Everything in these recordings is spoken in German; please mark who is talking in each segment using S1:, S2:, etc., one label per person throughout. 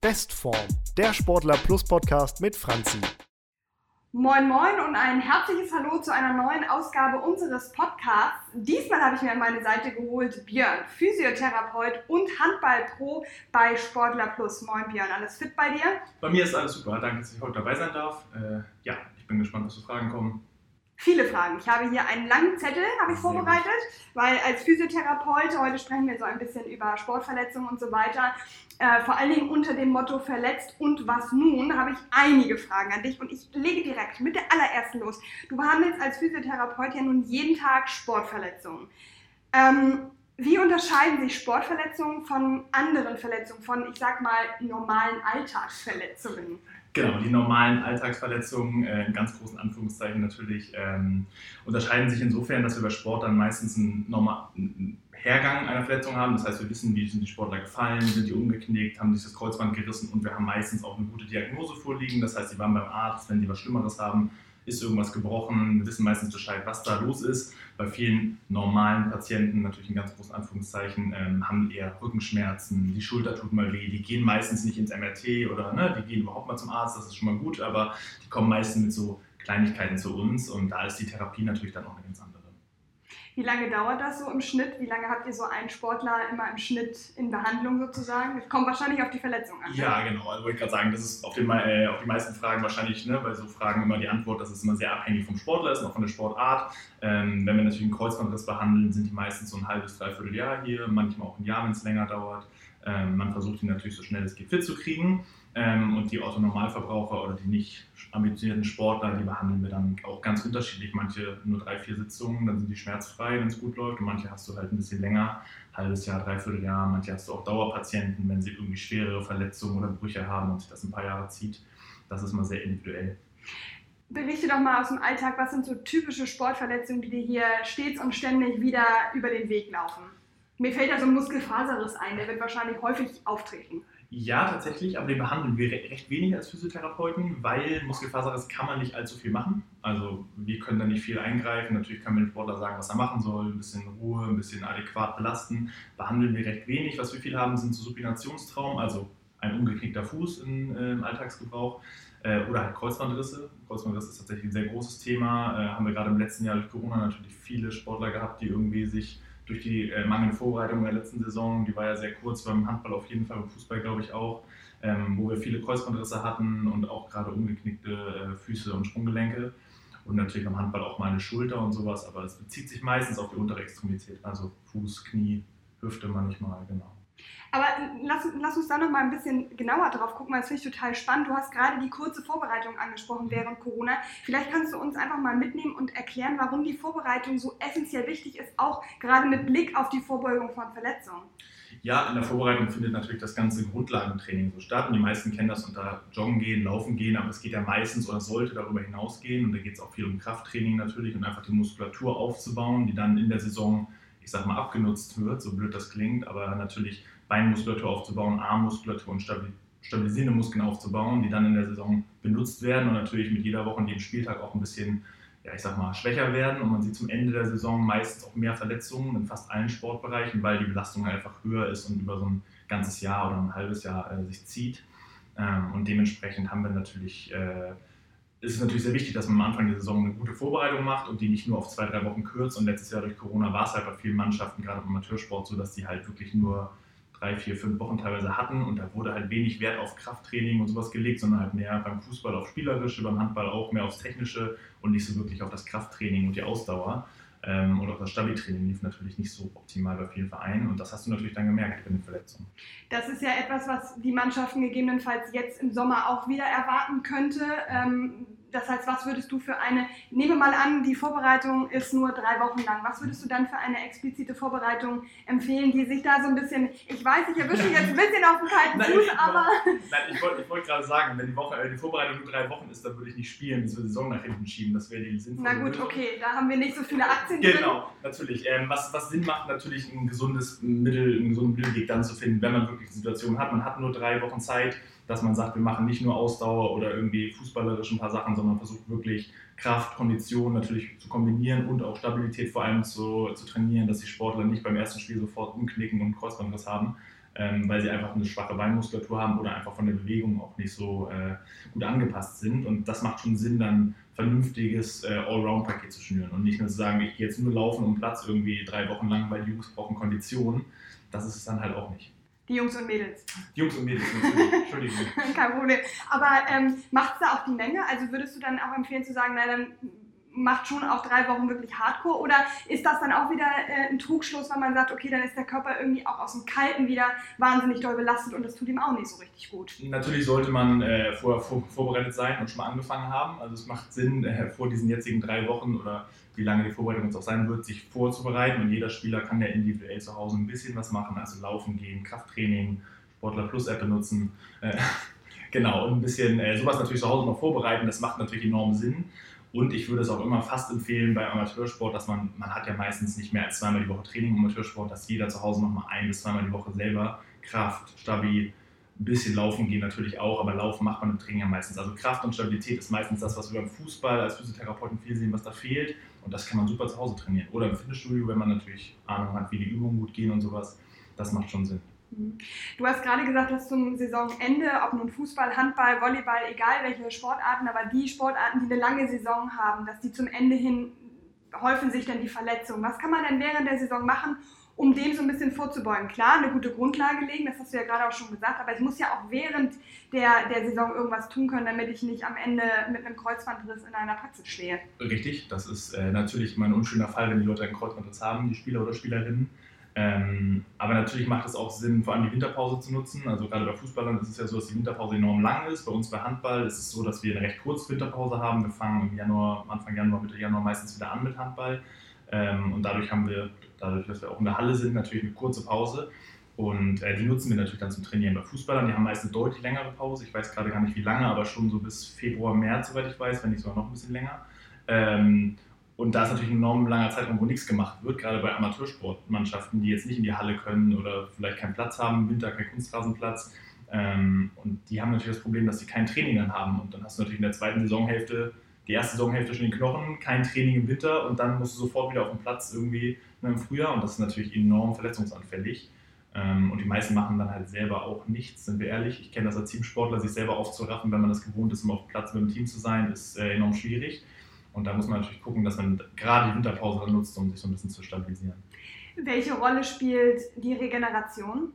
S1: Bestform, der Sportler Plus Podcast mit Franzi.
S2: Moin Moin und ein herzliches Hallo zu einer neuen Ausgabe unseres Podcasts. Diesmal habe ich mir an meine Seite geholt Björn, Physiotherapeut und Handballpro bei Sportler Plus. Moin Björn, alles fit bei dir?
S3: Bei mir ist alles super, danke, dass ich heute dabei sein darf. Äh, ja, ich bin gespannt, was für Fragen kommen.
S2: Viele Fragen. Ich habe hier einen langen Zettel, habe ich vorbereitet, weil als Physiotherapeut, heute sprechen wir so ein bisschen über Sportverletzungen und so weiter, äh, vor allen Dingen unter dem Motto verletzt und was nun, habe ich einige Fragen an dich und ich lege direkt mit der allerersten los. Du behandelst als Physiotherapeut ja nun jeden Tag Sportverletzungen. Ähm, wie unterscheiden sich Sportverletzungen von anderen Verletzungen, von, ich sag mal, normalen Alltagsverletzungen?
S3: Genau, die normalen Alltagsverletzungen, äh, in ganz großen Anführungszeichen natürlich, ähm, unterscheiden sich insofern, dass wir bei Sport dann meistens einen, normalen Hergang einer Verletzung haben. Das heißt, wir wissen, wie sind die Sportler gefallen, sind die umgeknickt, haben sich das Kreuzband gerissen und wir haben meistens auch eine gute Diagnose vorliegen. Das heißt, sie waren beim Arzt, wenn sie was Schlimmeres haben, ist irgendwas gebrochen, wir wissen meistens Bescheid, was da los ist. Bei vielen normalen Patienten, natürlich in ganz großen Anführungszeichen, ähm, haben eher Rückenschmerzen, die Schulter tut mal weh, die gehen meistens nicht ins MRT oder ne, die gehen überhaupt mal zum Arzt, das ist schon mal gut, aber die kommen meistens mit so Kleinigkeiten zu uns und da ist die Therapie natürlich dann auch eine ganz andere.
S2: Wie lange dauert das so im Schnitt? Wie lange habt ihr so einen Sportler immer im Schnitt in Behandlung sozusagen? Das kommt wahrscheinlich auf die Verletzung an.
S3: Ja, genau. Also wollte gerade sagen, das ist auf, den, äh, auf, die meisten Fragen wahrscheinlich, ne, bei so Fragen immer die Antwort, dass es immer sehr abhängig vom Sportler ist und auch von der Sportart. Ähm, wenn wir natürlich einen Kreuzbandriss behandeln, sind die meistens so ein halbes, dreiviertel Jahr hier, manchmal auch ein Jahr, wenn es länger dauert. Ähm, man versucht ihn natürlich so schnell es geht fit zu kriegen. Ähm, und die Autonormalverbraucher oder die nicht ambitionierten Sportler, die behandeln wir dann auch ganz unterschiedlich. Manche nur drei, vier Sitzungen, dann sind die schmerzfrei, wenn es gut läuft. Und manche hast du halt ein bisschen länger, halbes Jahr, dreiviertel Jahr. Manche hast du auch Dauerpatienten, wenn sie irgendwie schwerere Verletzungen oder Brüche haben und sich das ein paar Jahre zieht. Das ist mal sehr individuell.
S2: Berichte doch mal aus dem Alltag, was sind so typische Sportverletzungen, die dir hier stets und ständig wieder über den Weg laufen? Mir fällt da so ein Muskelfaserriss ein, der wird wahrscheinlich häufig auftreten.
S3: Ja, tatsächlich, aber den behandeln wir recht wenig als Physiotherapeuten, weil Muskelfaserriss kann man nicht allzu viel machen. Also wir können da nicht viel eingreifen. Natürlich kann man dem Sportler sagen, was er machen soll, ein bisschen Ruhe, ein bisschen adäquat belasten. Behandeln wir recht wenig. Was wir viel haben, sind so Supinationstraum, also ein umgeknickter Fuß äh, im Alltagsgebrauch äh, oder halt Kreuzbandrisse. Kreuzbandriss ist tatsächlich ein sehr großes Thema. Äh, haben wir gerade im letzten Jahr durch Corona natürlich viele Sportler gehabt, die irgendwie sich durch die äh, mangelnde Vorbereitung der letzten Saison, die war ja sehr kurz beim Handball auf jeden Fall, beim Fußball glaube ich auch, ähm, wo wir viele Kreuzbandrisse hatten und auch gerade umgeknickte äh, Füße und Sprunggelenke und natürlich am Handball auch mal eine Schulter und sowas, aber es bezieht sich meistens auf die untere Extremität, also Fuß, Knie, Hüfte manchmal, genau.
S2: Aber lass, lass uns da noch mal ein bisschen genauer drauf gucken, weil das finde ich total spannend. Du hast gerade die kurze Vorbereitung angesprochen mhm. während Corona. Vielleicht kannst du uns einfach mal mitnehmen und erklären, warum die Vorbereitung so essentiell wichtig ist, auch gerade mit Blick auf die Vorbeugung von Verletzungen.
S3: Ja, in der Vorbereitung findet natürlich das ganze Grundlagentraining so statt. Und die meisten kennen das unter Joggen gehen, Laufen gehen, aber es geht ja meistens oder sollte darüber hinausgehen. Und da geht es auch viel um Krafttraining natürlich und einfach die Muskulatur aufzubauen, die dann in der Saison, ich sag mal, abgenutzt wird, so blöd das klingt, aber natürlich Beinmuskulatur aufzubauen, Armmuskulatur und stabilisierende Muskeln aufzubauen, die dann in der Saison benutzt werden und natürlich mit jeder Woche und jedem Spieltag auch ein bisschen, ja, ich sag mal, schwächer werden. Und man sieht zum Ende der Saison meistens auch mehr Verletzungen in fast allen Sportbereichen, weil die Belastung halt einfach höher ist und über so ein ganzes Jahr oder ein halbes Jahr äh, sich zieht. Ähm, und dementsprechend haben wir natürlich. Äh, ist es natürlich sehr wichtig, dass man am Anfang der Saison eine gute Vorbereitung macht und die nicht nur auf zwei, drei Wochen kürzt. Und letztes Jahr durch Corona war es halt bei vielen Mannschaften, gerade im Amateursport, so, dass die halt wirklich nur drei, vier, fünf Wochen teilweise hatten und da wurde halt wenig Wert auf Krafttraining und sowas gelegt, sondern halt mehr beim Fußball auf Spielerische, beim Handball auch mehr aufs Technische und nicht so wirklich auf das Krafttraining und die Ausdauer. Ähm, und auch das Stabi-Training lief natürlich nicht so optimal bei vielen Vereinen und das hast du natürlich dann gemerkt bei den Verletzungen.
S2: Das ist ja etwas, was die Mannschaften gegebenenfalls jetzt im Sommer auch wieder erwarten könnte. Das heißt, was würdest du für eine, nehme mal an, die Vorbereitung ist nur drei Wochen lang, was würdest du dann für eine explizite Vorbereitung empfehlen, die sich da so ein bisschen, ich weiß, ich erwische jetzt ein bisschen auf den kalten Fuß,
S3: nein, aber... Nein, ich wollte wollt gerade sagen, wenn die, Woche, äh, die Vorbereitung nur drei Wochen ist, dann würde ich nicht spielen, bis wir die Saison nach hinten schieben, das wäre die sinnvolle
S2: Na gut, Lösung. okay, da haben wir nicht so viele Aktien
S3: genau, drin. Genau, natürlich. Ähm, was, was Sinn macht, natürlich ein gesundes Mittel, einen gesunden Mittelweg dann zu finden, wenn man wirklich eine Situation hat, man hat nur drei Wochen Zeit, dass man sagt, wir machen nicht nur Ausdauer oder irgendwie fußballerisch ein paar Sachen, sondern versucht wirklich Kraft, Kondition natürlich zu kombinieren und auch Stabilität vor allem zu, zu trainieren, dass die Sportler nicht beim ersten Spiel sofort umknicken und Kreuzbandriss haben. ähm, weil sie einfach eine schwache Beinmuskulatur haben oder einfach von der Bewegung auch nicht so äh, gut angepasst sind. Und das macht schon Sinn, dann vernünftiges äh, Allround-Paket zu schnüren und nicht nur zu sagen, ich gehe jetzt nur laufen um Platz irgendwie drei Wochen lang, weil die Jungs brauchen Konditionen. Das ist es dann halt auch nicht.
S2: Die Jungs und Mädels.
S3: Die Jungs und Mädels, natürlich. Entschuldigung.
S2: Kein Problem. Aber ähm, macht es da auch die Menge? Also würdest du dann auch empfehlen zu sagen, na dann macht schon auch drei Wochen wirklich Hardcore? Oder ist das dann auch wieder äh, ein Trugschluss, wenn man sagt, okay, dann ist der Körper irgendwie auch aus dem Kalten wieder wahnsinnig doll belastet und das tut ihm auch nicht so richtig gut?
S3: Natürlich sollte man äh, vorher vor, vorbereitet sein und schon mal angefangen haben. Also es macht Sinn, äh, vor diesen jetzigen drei Wochen oder wie lange die Vorbereitung jetzt auch sein wird, sich vorzubereiten. Und jeder Spieler kann ja individuell zu Hause ein bisschen was machen, also laufen gehen, Krafttraining, Sportler Plus App benutzen. Äh, genau, und ein bisschen äh, sowas natürlich zu Hause noch vorbereiten, das macht natürlich enorm Sinn. Und ich würde es auch immer fast empfehlen bei Amateursport, dass man, man hat ja meistens nicht mehr als zweimal die Woche Training im Amateursport, dass jeder zu Hause nochmal ein bis zweimal die Woche selber Kraft, Stabi, ein bisschen Laufen gehen natürlich auch, aber Laufen macht man im Training ja meistens. Also Kraft und Stabilität ist meistens das, was wir beim Fußball als Physiotherapeuten viel sehen, was da fehlt. Und das kann man super zu Hause trainieren. Oder im Fitnessstudio, wenn man natürlich Ahnung hat, wie die Übungen gut gehen und sowas. Das macht schon Sinn.
S2: Mhm. Du hast gerade gesagt, dass zum Saisonende, ob nun Fußball, Handball, Volleyball, egal welche Sportarten, aber die Sportarten, die eine lange Saison haben, dass die zum Ende hin häufen sich dann die Verletzungen. Was kann man denn während der Saison machen, um dem so ein bisschen vorzubeugen? Klar, eine gute Grundlage legen, das hast du ja gerade auch schon gesagt, aber ich muss ja auch während der, der Saison irgendwas tun können, damit ich nicht am Ende mit einem Kreuzbandriss in einer Praxis stehe.
S3: Richtig, das ist äh, natürlich immer ein unschöner Fall, wenn die Leute einen Kreuzbandriss haben, die Spieler oder Spielerinnen. Ähm, aber natürlich macht es auch Sinn, vor allem die Winterpause zu nutzen. Also gerade bei Fußballern ist es ja so, dass die Winterpause enorm lang ist. Bei uns bei Handball ist es so, dass wir eine recht kurze Winterpause haben. Wir fangen im Januar, Anfang Januar, Mitte Januar meistens wieder an mit Handball. Ähm, und dadurch haben wir, dadurch, dass wir auch in der Halle sind, natürlich eine kurze Pause. Und äh, die nutzen wir natürlich dann zum Trainieren. Bei Fußballern, die haben meist eine deutlich längere Pause. Ich weiß gerade gar nicht wie lange, aber schon so bis Februar, März, soweit ich weiß, wenn nicht sogar noch ein bisschen länger. Ähm, und da ist natürlich ein enorm langer Zeitraum, wo nichts gemacht wird, gerade bei Amateursportmannschaften, die jetzt nicht in die Halle können oder vielleicht keinen Platz haben, Winter keinen Kunstrasenplatz. Ähm, und die haben natürlich das Problem, dass sie kein Training dann haben. Und dann hast du natürlich in der zweiten Saisonhälfte, die erste Saisonhälfte schon den Knochen, kein Training im Winter und dann musst du sofort wieder auf den Platz irgendwie ne, im Frühjahr. Und das ist natürlich enorm verletzungsanfällig. Ähm, und die meisten machen dann halt selber auch nichts, sind wir ehrlich. Ich kenne das als Teamsportler, sich selber aufzuraffen, wenn man das gewohnt ist, immer auf dem Platz mit dem Team zu sein, ist äh, enorm schwierig. Und da muss man natürlich gucken, dass man gerade die Winterpause dann nutzt, um sich so ein bisschen zu stabilisieren.
S2: Welche Rolle spielt die Regeneration?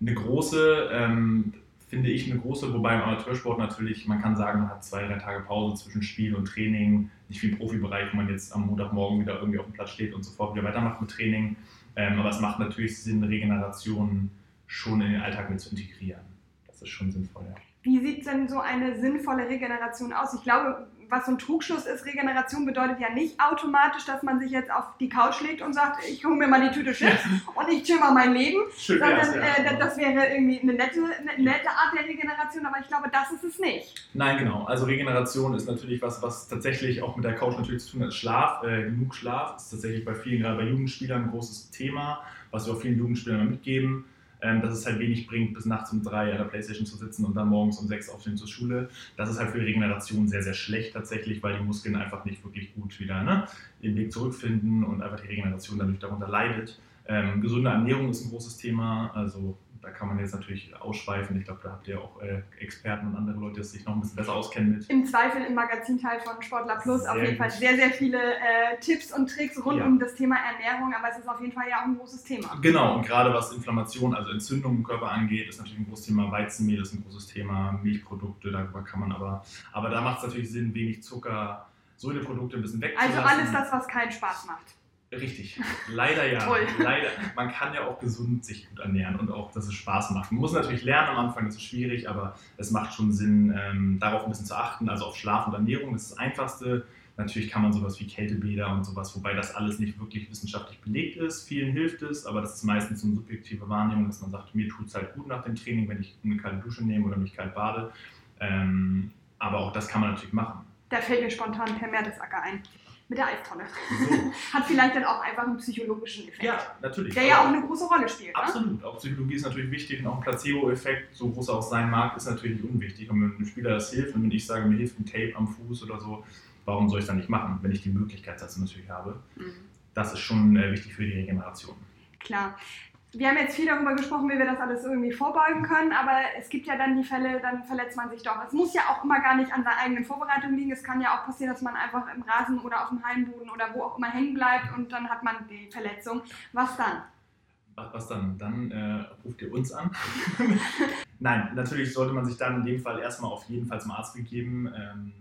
S3: Eine große, ähm, finde ich eine große, wobei im Amateursport natürlich, man kann sagen, man hat zwei, drei Tage Pause zwischen Spiel und Training, nicht wie im Profibereich, wo man jetzt am Montagmorgen wieder irgendwie auf dem Platz steht und sofort wieder weitermacht mit Training. Ähm, aber es macht natürlich Sinn, Regeneration schon in den Alltag mit zu integrieren. Das ist schon sinnvoll, ja.
S2: Wie sieht denn so eine sinnvolle Regeneration aus? Ich glaube, was so ein Trugschluss ist, Regeneration bedeutet ja nicht automatisch, dass man sich jetzt auf die Couch legt und sagt, ich hole mir mal die Tüte Chips und ich chill mal mein Leben.
S3: Schön
S2: sondern
S3: wär's, ja.
S2: äh, das wäre irgendwie eine nette, eine nette Art der Regeneration, aber ich glaube, das ist es nicht.
S3: Nein, genau. Also Regeneration ist natürlich was, was tatsächlich auch mit der Couch natürlich zu tun hat. Schlaf, äh, genug Schlaf ist tatsächlich bei vielen, gerade bei Jugendspielern, ein großes Thema, was wir auch vielen Jugendspielern mitgeben ähm, dass es halt wenig bringt, bis nachts um drei an der Playstation zu sitzen und dann morgens um sechs aufstehen zur Schule. Das ist halt für die Regeneration sehr, sehr schlecht tatsächlich, weil die Muskeln einfach nicht wirklich gut wieder ne, den Weg zurückfinden und einfach die Regeneration dadurch darunter leidet. Ähm, gesunde Ernährung ist ein großes Thema, also da kann man jetzt natürlich ausschweifen. Ich glaube, da habt ihr auch äh, Experten und andere Leute, die sich noch ein bisschen besser auskennen mit.
S2: Im Zweifel im Magazinteil von Sportler Plus
S3: Sehr
S2: auf jeden. Fall sehr, sehr viele äh, Tipps und Tricks rund
S3: Ja.
S2: um das Thema Ernährung, aber es ist auf jeden Fall ja auch ein großes Thema.
S3: Genau, und gerade was Inflammation, also Entzündung im Körper angeht, ist natürlich ein großes Thema. Weizenmehl ist ein großes Thema, Milchprodukte, darüber kann man aber, aber da macht es natürlich Sinn, wenig Zucker, Säureprodukte ein bisschen wegzulassen.
S2: Also alles das, was keinen Spaß macht.
S3: Richtig, leider ja.
S2: Toll.
S3: Leider. Man kann ja auch gesund sich gut ernähren und auch, dass es Spaß macht. Man muss natürlich lernen am Anfang, das ist schwierig, aber es macht schon Sinn, ähm, darauf ein bisschen zu achten, also auf Schlaf und Ernährung. Das ist das Einfachste. Natürlich kann man sowas wie Kältebäder und sowas, wobei das alles nicht wirklich wissenschaftlich belegt ist. Vielen hilft es, aber das ist meistens so eine subjektive Wahrnehmung, dass man sagt, mir tut es halt gut nach dem Training, wenn ich eine kalte Dusche nehme oder mich kalt bade. Ähm, aber auch das kann man natürlich machen.
S2: Da fällt mir spontan Herr Mertesacker ein. Mit der Eistonne.
S3: So.
S2: Hat vielleicht dann auch einfach einen psychologischen Effekt.
S3: Ja, natürlich.
S2: Der ja auch eine große Rolle spielt. Ne?
S3: Absolut. Auch Psychologie ist natürlich wichtig und auch ein Placebo-Effekt, so groß er auch sein mag, ist natürlich nicht unwichtig. Und wenn einem Spieler das hilft und wenn ich sage, mir hilft ein Tape am Fuß oder so, warum soll ich es dann nicht machen, wenn ich die Möglichkeit dazu natürlich habe?
S2: Mhm.
S3: Das ist schon äh, wichtig für die Regeneration.
S2: Klar. Wir haben jetzt viel darüber gesprochen, wie wir das alles irgendwie vorbeugen können, aber es gibt ja dann die Fälle, dann verletzt man sich doch. Es muss ja auch immer gar nicht an der eigenen Vorbereitung liegen. Es kann ja auch passieren, dass man einfach im Rasen oder auf dem Heimboden oder wo auch immer hängen bleibt und dann hat man die Verletzung. Was dann?
S3: Was dann? Dann äh, ruft ihr uns an. Nein, natürlich sollte man sich dann in dem Fall erstmal auf jeden Fall zum Arzt begeben. Ähm,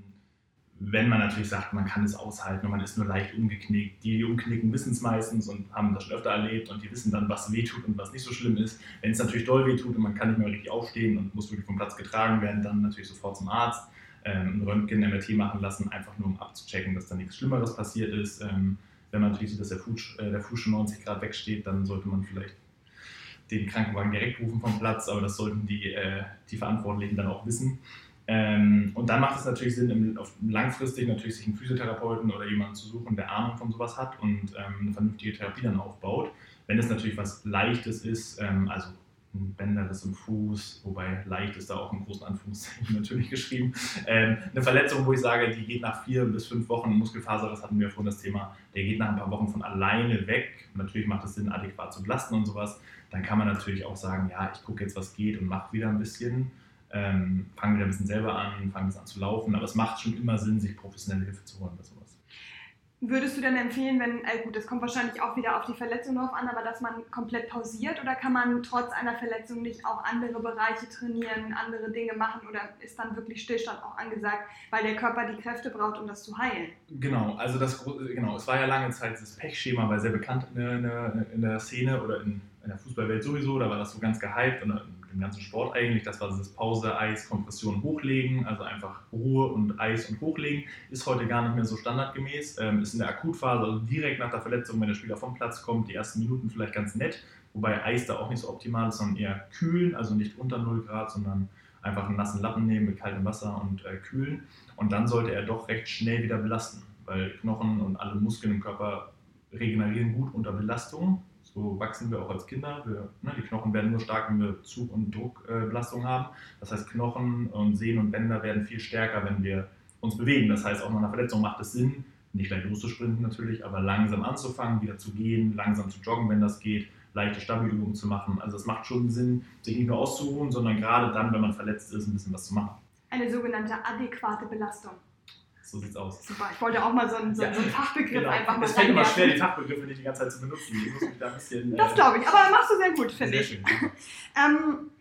S3: wenn man natürlich sagt, man kann es aushalten und man ist nur leicht umgeknickt. Die umknicken wissen es meistens und haben das schon öfter erlebt und die wissen dann, was wehtut und was nicht so schlimm ist. Wenn es natürlich doll wehtut und man kann nicht mehr richtig aufstehen und muss wirklich vom Platz getragen werden, dann natürlich sofort zum Arzt, ähm, ein Röntgen, MRT machen lassen, einfach nur um abzuchecken, dass da nichts Schlimmeres passiert ist. Ähm, wenn man natürlich sieht, dass der Fuß, äh, der Fuß schon 90 Grad wegsteht, dann sollte man vielleicht den Krankenwagen direkt rufen vom Platz, aber das sollten die, äh, die Verantwortlichen dann auch wissen. Ähm, und dann macht es natürlich Sinn, im, auf, langfristig natürlich sich einen Physiotherapeuten oder jemanden zu suchen, der Ahnung von sowas hat und ähm, eine vernünftige Therapie dann aufbaut. Wenn es natürlich was Leichtes ist, ähm, also ein Bänderriss im Fuß, wobei leicht ist da auch in großen Anführungszeichen natürlich geschrieben. Ähm, eine Verletzung, wo ich sage, die geht nach vier bis fünf Wochen, Muskelfaser, das hatten wir vorhin das Thema, der geht nach ein paar Wochen von alleine weg. Natürlich macht es Sinn, adäquat zu belasten und sowas. Dann kann man natürlich auch sagen, ja, ich gucke jetzt, was geht und mache wieder ein bisschen ähm, fangen wieder ein bisschen selber an, fangen es an zu laufen. Aber es macht schon immer Sinn, sich professionelle Hilfe zu holen bei sowas.
S2: Würdest du denn empfehlen, wenn, äh gut, das kommt wahrscheinlich auch wieder auf die Verletzung drauf an, aber dass man komplett pausiert oder kann man trotz einer Verletzung nicht auch andere Bereiche trainieren, andere Dinge machen oder ist dann wirklich Stillstand auch angesagt, weil der Körper die Kräfte braucht, um das zu heilen?
S3: Genau, also das, genau, es war ja lange Zeit das Pechschema, weil sehr bekannt in der, in der Szene oder in, in der Fußballwelt sowieso, da war das so ganz gehypt und im ganzen Sport eigentlich. Das war das Pause, Eis, Kompression, Hochlegen, also einfach Ruhe und Eis und Hochlegen. Ist heute gar nicht mehr so standardgemäß. Ähm, ist in der Akutphase, also direkt nach der Verletzung, wenn der Spieler vom Platz kommt, die ersten Minuten vielleicht ganz nett. Wobei Eis da auch nicht so optimal ist, sondern eher kühlen, also nicht unter 0 Grad, sondern einfach einen nassen Lappen nehmen mit kaltem Wasser und äh, kühlen. Und dann sollte er doch recht schnell wieder belasten, weil Knochen und alle Muskeln im Körper regenerieren gut unter Belastung. So wachsen wir auch als Kinder. Wir, ne, die Knochen werden nur stark, wenn wir Zug- und Druckbelastung äh, haben. Das heißt, Knochen und Sehnen und Bänder werden viel stärker, wenn wir uns bewegen. Das heißt, auch nach einer Verletzung macht es Sinn, nicht gleich loszusprinten natürlich, aber langsam anzufangen, wieder zu gehen, langsam zu joggen, wenn das geht, leichte Stabilübungen zu machen. Also es macht schon Sinn, sich nicht nur auszuruhen, sondern gerade dann, wenn man verletzt ist, ein bisschen was zu machen.
S2: Eine sogenannte adäquate Belastung.
S3: So sieht's aus.
S2: Super, ich wollte auch mal so einen, so, ja, so einen Fachbegriff genau. einfach mal
S3: Es fällt immer schwer, die Fachbegriffe nicht die ganze Zeit zu benutzen. Ich muss mich da ein bisschen,
S2: das glaube ich, aber machst du sehr gut, finde ich. ähm,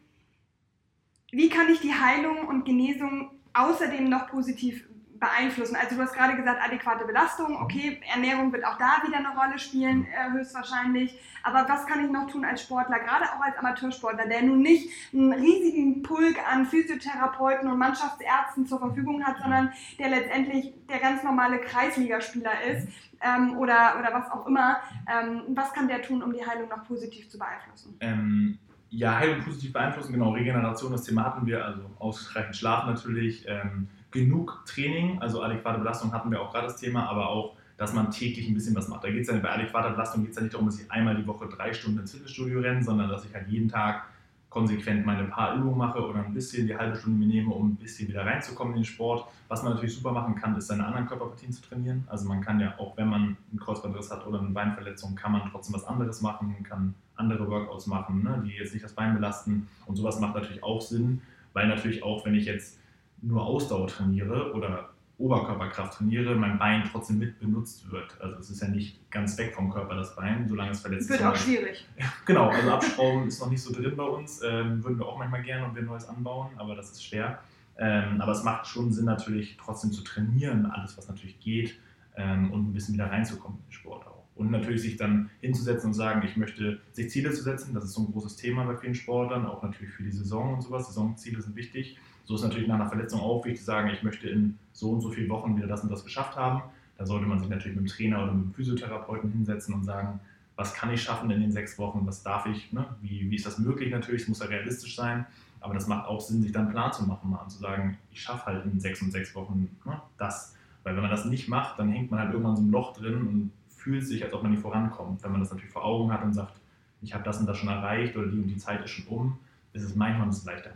S2: wie kann ich die Heilung und Genesung außerdem noch positiv beeinflussen? Also du hast gerade gesagt, adäquate Belastung, okay, Ernährung wird auch da wieder eine Rolle spielen, äh, höchstwahrscheinlich. Aber was kann ich noch tun als Sportler, gerade auch als Amateursportler, der nun nicht einen riesigen Pulk an Physiotherapeuten und Mannschaftsärzten zur Verfügung hat, sondern der letztendlich der ganz normale Kreisligaspieler ist ähm, oder, oder was auch immer. Ähm, was kann der tun, um die Heilung noch positiv zu beeinflussen?
S3: Ähm ja, Heilung positiv beeinflussen, genau, Regeneration, das Thema hatten wir, also ausreichend Schlaf natürlich, ähm, genug Training, also adäquate Belastung hatten wir auch gerade das Thema, aber auch, dass man täglich ein bisschen was macht. Da geht es ja bei adäquater Belastung geht es ja nicht darum, dass ich einmal die Woche drei Stunden ins Fitnessstudio renne, sondern dass ich halt jeden Tag konsequent meine paar Übungen mache oder ein bisschen die halbe Stunde mir nehme, um ein bisschen wieder reinzukommen in den Sport. Was man natürlich super machen kann, ist seine anderen Körperpartien zu trainieren. Also man kann ja auch, wenn man einen Kreuzbandriss hat oder eine Beinverletzung, kann man trotzdem was anderes machen, kann andere Workouts machen, ne, die jetzt nicht das Bein belasten. Und sowas macht natürlich auch Sinn, weil natürlich auch, wenn ich jetzt nur Ausdauer trainiere oder Oberkörperkraft trainiere, mein Bein trotzdem mit benutzt wird. Also es ist ja nicht ganz weg vom Körper, das Bein, solange es verletzt
S2: ist. Wird auch schwierig.
S3: Genau, also Abschrauben ist noch nicht so drin bei uns. Ähm, würden wir auch manchmal gerne und wir Neues anbauen, aber das ist schwer. Ähm, aber es macht schon Sinn, natürlich trotzdem zu trainieren, alles was natürlich geht ähm, und ein bisschen wieder reinzukommen in den Sport auch. Und natürlich sich dann hinzusetzen und sagen, ich möchte sich Ziele zu setzen, das ist so ein großes Thema bei vielen Sportlern, auch natürlich für die Saison und sowas. Saisonziele sind wichtig so ist natürlich nach einer Verletzung auch wichtig zu sagen, ich möchte in so und so vielen Wochen wieder das und das geschafft haben. Da sollte man sich natürlich mit dem Trainer oder mit dem Physiotherapeuten hinsetzen und sagen, was kann ich schaffen in den sechs Wochen, was darf ich, ne? wie, wie ist das möglich natürlich, es muss ja realistisch sein, aber das macht auch Sinn, sich dann einen Plan zu machen mal und zu sagen, ich schaffe halt in sechs und sechs Wochen ne, das. Weil wenn man das nicht macht, dann hängt man halt irgendwann so ein Loch drin und fühlt sich, als ob man nicht vorankommt. Wenn man das natürlich vor Augen hat und sagt, ich habe das und das schon erreicht oder die und die Zeit ist schon um, ist es manchmal ein bisschen leichter.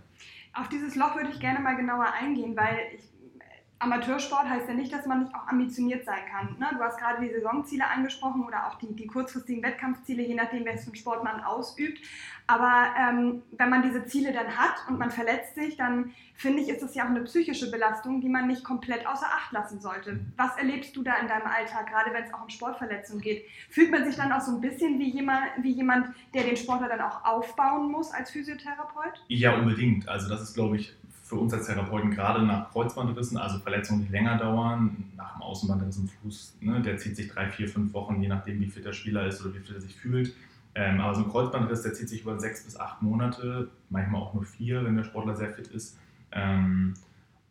S2: Auf dieses Loch würde ich gerne mal genauer eingehen, weil ich, Amateursport heißt ja nicht, dass man nicht auch ambitioniert sein kann. Ne? Du hast gerade die Saisonziele angesprochen oder auch die, die kurzfristigen Wettkampfziele, je nachdem, welchen Sport man ausübt. Aber ähm, wenn man diese Ziele dann hat und man verletzt sich, dann finde ich, ist das ja auch eine psychische Belastung, die man nicht komplett außer Acht lassen sollte. Was erlebst du da in deinem Alltag, gerade wenn es auch um Sportverletzungen geht? Fühlt man sich dann auch so ein bisschen wie jemand, wie jemand, der den Sportler dann auch aufbauen muss als Physiotherapeut?
S3: Ja, unbedingt. Also das ist, glaube ich, für uns als Therapeuten gerade nach Kreuzbandrissen, also Verletzungen, die länger dauern, nach dem Außenbandriss im Fuß, ne, der zieht sich drei, vier, fünf Wochen, je nachdem, wie fit der Spieler ist oder wie fit er sich fühlt. Ähm, aber so ein Kreuzbandriss, der zieht sich über sechs bis acht Monate, manchmal auch nur vier, wenn der Sportler sehr fit ist. Ähm,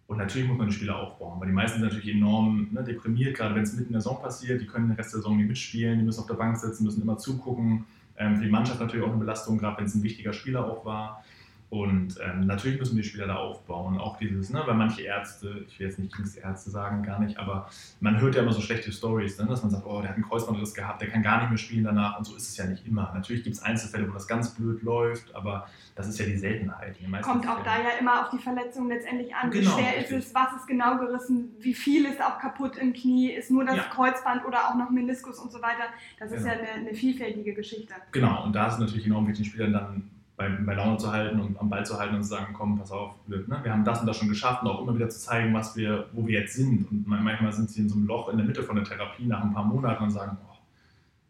S3: und natürlich muss man den Spieler aufbauen, weil die meisten sind natürlich enorm ne, deprimiert, gerade wenn es mitten in der Saison passiert. Die können den Rest der Saison nicht mitspielen, die müssen auf der Bank sitzen, müssen immer zugucken. Ähm, für die Mannschaft natürlich auch eine Belastung, gerade wenn es ein wichtiger Spieler auch war. Und ähm, natürlich müssen die Spieler da aufbauen. Auch dieses, ne, weil manche Ärzte, ich will jetzt nicht gegen Ärzte sagen, gar nicht, aber man hört ja immer so schlechte Stories, ne, dass man sagt, oh, der hat einen Kreuzbandriss gehabt, der kann gar nicht mehr spielen danach. Und so ist es ja nicht immer. Natürlich gibt es Einzelfälle, wo das ganz blöd läuft, aber das ist ja die Seltenheit.
S2: Kommt auch da ja immer auf die Verletzung letztendlich an. Genau, wie schwer richtig. ist es, was ist genau gerissen, wie viel ist auch kaputt im Knie, ist nur das ja. Kreuzband oder auch noch Meniskus und so weiter. Das ist genau. ja eine, eine vielfältige Geschichte.
S3: Genau, und da ist es natürlich enorm wichtig, den Spielern dann bei, bei Laune zu halten und am Ball zu halten und zu sagen, komm, pass auf, wir, ne, wir haben das und das schon geschafft und auch immer wieder zu zeigen, was wir, wo wir jetzt sind. Und manchmal sind sie in so einem Loch in der Mitte von der Therapie nach ein paar Monaten und sagen, oh,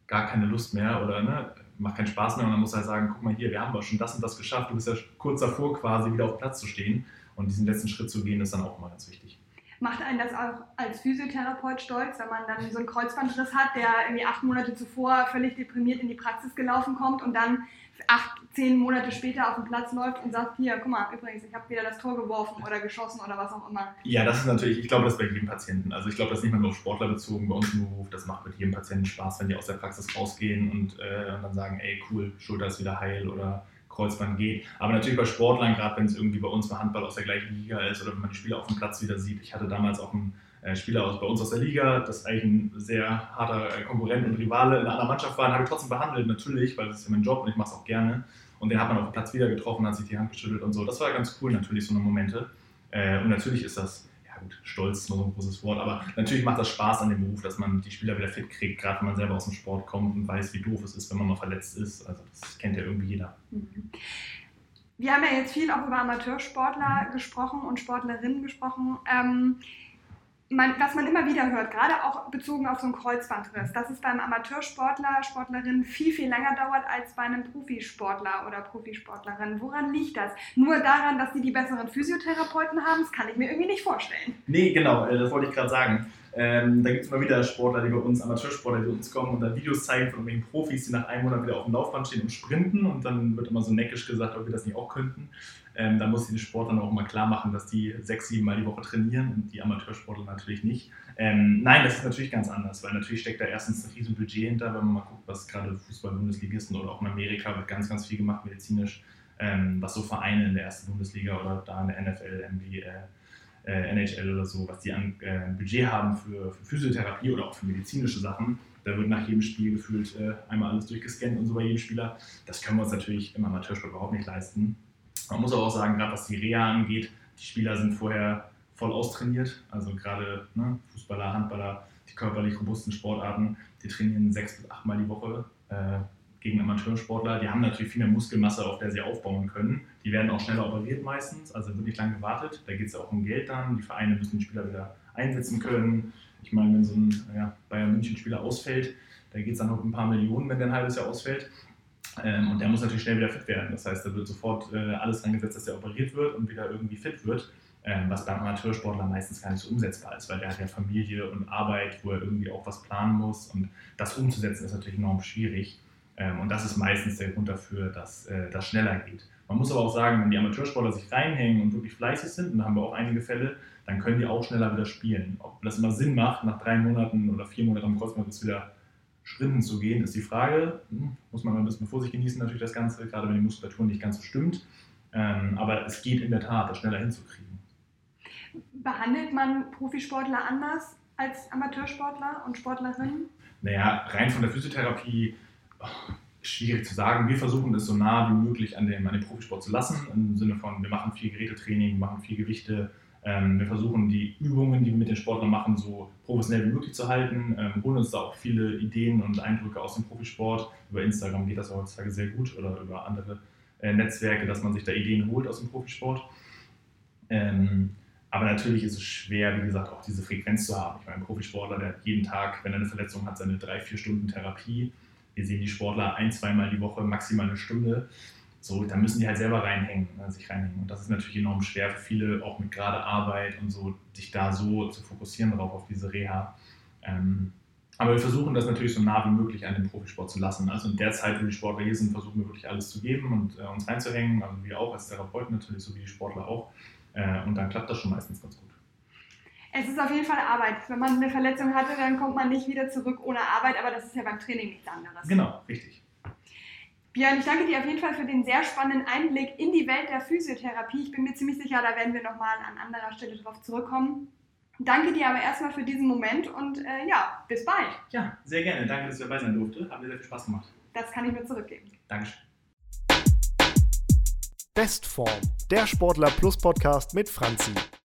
S3: gar keine Lust mehr oder ne, macht keinen Spaß mehr. Und dann muss er sagen, guck mal hier, wir haben aber schon das und das geschafft. Du bist ja kurz davor quasi wieder auf Platz zu stehen. Und diesen letzten Schritt zu gehen, ist dann auch immer ganz wichtig.
S2: Macht einen das auch als Physiotherapeut stolz, wenn man dann so einen Kreuzbandriss hat, der irgendwie acht Monate zuvor völlig deprimiert in die Praxis gelaufen kommt und dann acht, zehn Monate später auf dem Platz läuft und sagt, hier, guck mal, übrigens, ich habe wieder das Tor geworfen oder geschossen oder was auch immer.
S3: Ja, das ist natürlich, ich glaube, das bei jedem Patienten. Also ich glaube, das ist nicht mal nur auf Sportler bezogen bei uns im Beruf. Das macht mit jedem Patienten Spaß, wenn die aus der Praxis rausgehen und, äh, und dann sagen, ey, cool, Schulter ist wieder heil oder Kreuzband geht. Aber natürlich bei Sportlern, gerade wenn es irgendwie bei uns bei Handball aus der gleichen Liga ist oder wenn man die Spieler auf dem Platz wieder sieht. Ich hatte damals auch einen äh, Spieler aus, bei uns aus der Liga, das eigentlich ein sehr harter äh, Konkurrent und Rivale in einer anderen Mannschaft war, den habe ich trotzdem behandelt, natürlich, weil das ist ja mein Job und ich mache es auch gerne. Und den hat man auf dem Platz wieder getroffen, hat sich die Hand geschüttelt und so. Das war ganz cool, natürlich, so eine Momente. Äh, und natürlich ist das, gut, Stolz ist nur so ein großes Wort, aber natürlich macht das Spaß an dem Beruf, dass man die Spieler wieder fit kriegt, gerade wenn man selber aus dem Sport kommt und weiß, wie doof es ist, wenn man mal verletzt ist. Also das kennt ja irgendwie jeder. Mhm.
S2: Wir haben ja jetzt viel auch über Amateursportler mhm. gesprochen und Sportlerinnen gesprochen. Ähm, man, was man immer wieder hört, gerade auch bezogen auf so einen Kreuzbandriss, dass es beim Amateursportler, Sportlerin viel, viel länger dauert als bei einem Profisportler oder Profisportlerin. Woran liegt das? Nur daran, dass sie die besseren Physiotherapeuten haben? Das kann ich mir irgendwie nicht vorstellen.
S3: Nee, genau, äh, das wollte ich gerade sagen. Ähm, da gibt es immer wieder Sportler, die bei uns, Amateursportler, die bei uns kommen und dann Videos zeigen von irgendwelchen Profis, die nach einem Monat wieder auf dem Laufband stehen und sprinten und dann wird immer so neckisch gesagt, ob wir das nicht auch könnten. Ähm, da muss ich den Sportlern auch mal klar machen, dass die sechs, sieben Mal die Woche trainieren und die Amateursportler natürlich nicht. Ähm, nein, das ist natürlich ganz anders, weil natürlich steckt da erstens ein riesen Budget hinter, wenn man mal guckt, was gerade Fußball-Bundesligisten oder auch in Amerika wird ganz, ganz viel gemacht medizinisch, ähm, was so Vereine in der ersten Bundesliga oder da in der NFL, NBA, äh, NHL oder so, was die an äh, Budget haben für, für, Physiotherapie oder auch für medizinische Sachen. Da wird nach jedem Spiel gefühlt äh, einmal alles durchgescannt und so bei jedem Spieler. Das können wir uns natürlich im Amateursport überhaupt nicht leisten. Man muss aber auch sagen, gerade was die Reha angeht, die Spieler sind vorher voll austrainiert. Also gerade ne, Fußballer, Handballer, die körperlich robusten Sportarten, die trainieren sechs bis achtmal die Woche äh, gegen Amateursportler. Die haben natürlich viel mehr Muskelmasse, auf der sie aufbauen können. Die werden auch schneller operiert meistens, also wird nicht lange gewartet. Da geht es ja auch um Geld dann. Die Vereine müssen den Spieler wieder einsetzen können. Ich meine, wenn so ein ja, Bayern München-Spieler ausfällt, da geht es dann noch ein paar Millionen, wenn der ein halbes Jahr ausfällt. Ähm, und der muss natürlich schnell wieder fit werden. Das heißt, da wird sofort äh, alles reingesetzt, dass er operiert wird und wieder irgendwie fit wird. Ähm, was beim Amateursportler meistens gar nicht so umsetzbar ist, weil der hat ja Familie und Arbeit, wo er irgendwie auch was planen muss. Und das umzusetzen ist natürlich enorm schwierig. Ähm, und das ist meistens der Grund dafür, dass äh, das schneller geht. Man muss aber auch sagen, wenn die Amateursportler sich reinhängen und wirklich fleißig sind, und da haben wir auch einige Fälle, dann können die auch schneller wieder spielen. Ob das immer Sinn macht, nach drei Monaten oder vier Monaten am Kreuzband wieder Schritten zu gehen, ist die Frage. Hm, muss man ein bisschen vor sich genießen, natürlich das Ganze, gerade wenn die Muskulatur nicht ganz so stimmt. Ähm, aber es geht in der Tat, das schneller hinzukriegen.
S2: Behandelt man Profisportler anders als Amateursportler und Sportlerinnen?
S3: Naja, rein von der Physiotherapie oh, schwierig zu sagen. Wir versuchen es so nah wie möglich an dem, an dem Profisport zu lassen, im Sinne von, wir machen viel Gerätetraining, machen viel Gewichte, wir versuchen die Übungen, die wir mit den Sportlern machen, so professionell wie möglich zu halten, ähm, holen uns da auch viele Ideen und Eindrücke aus dem Profisport. Über Instagram geht das heutzutage sehr gut oder über andere äh, Netzwerke, dass man sich da Ideen holt aus dem Profisport. Ähm, aber natürlich ist es schwer, wie gesagt, auch diese Frequenz zu haben. Ich meine, ein Profisportler, der hat jeden Tag, wenn er eine Verletzung hat, seine drei, vier Stunden Therapie. Wir sehen die Sportler ein, zweimal die Woche, maximal eine Stunde. So, da müssen die halt selber reinhängen, ne, sich reinhängen. Und das ist natürlich enorm schwer für viele, auch mit gerade Arbeit und so, sich da so zu fokussieren drauf, auf diese Reha. Ähm, aber wir versuchen das natürlich so nah wie möglich an den Profisport zu lassen. Also in der Zeit, wo die Sportler hier sind, versuchen wir wirklich alles zu geben und äh, uns reinzuhängen. Also wir auch als Therapeuten natürlich, so wie die Sportler auch. Äh, und dann klappt das schon meistens ganz gut.
S2: Es ist auf jeden Fall Arbeit. Wenn man eine Verletzung hatte, dann kommt man nicht wieder zurück ohne Arbeit, aber das ist ja beim Training nichts anderes.
S3: Genau, richtig.
S2: Björn, ich danke dir auf jeden Fall für den sehr spannenden Einblick in die Welt der Physiotherapie. Ich bin mir ziemlich sicher, da werden wir nochmal an anderer Stelle drauf zurückkommen. Danke dir aber erstmal für diesen Moment und äh, ja, bis bald.
S3: Ja, sehr gerne. Danke, dass ich dabei sein durfte. Hat mir sehr viel Spaß gemacht.
S2: Das kann ich mir zurückgeben.
S3: Dankeschön.
S1: Bestform, der Sportler Plus Podcast mit Franzi.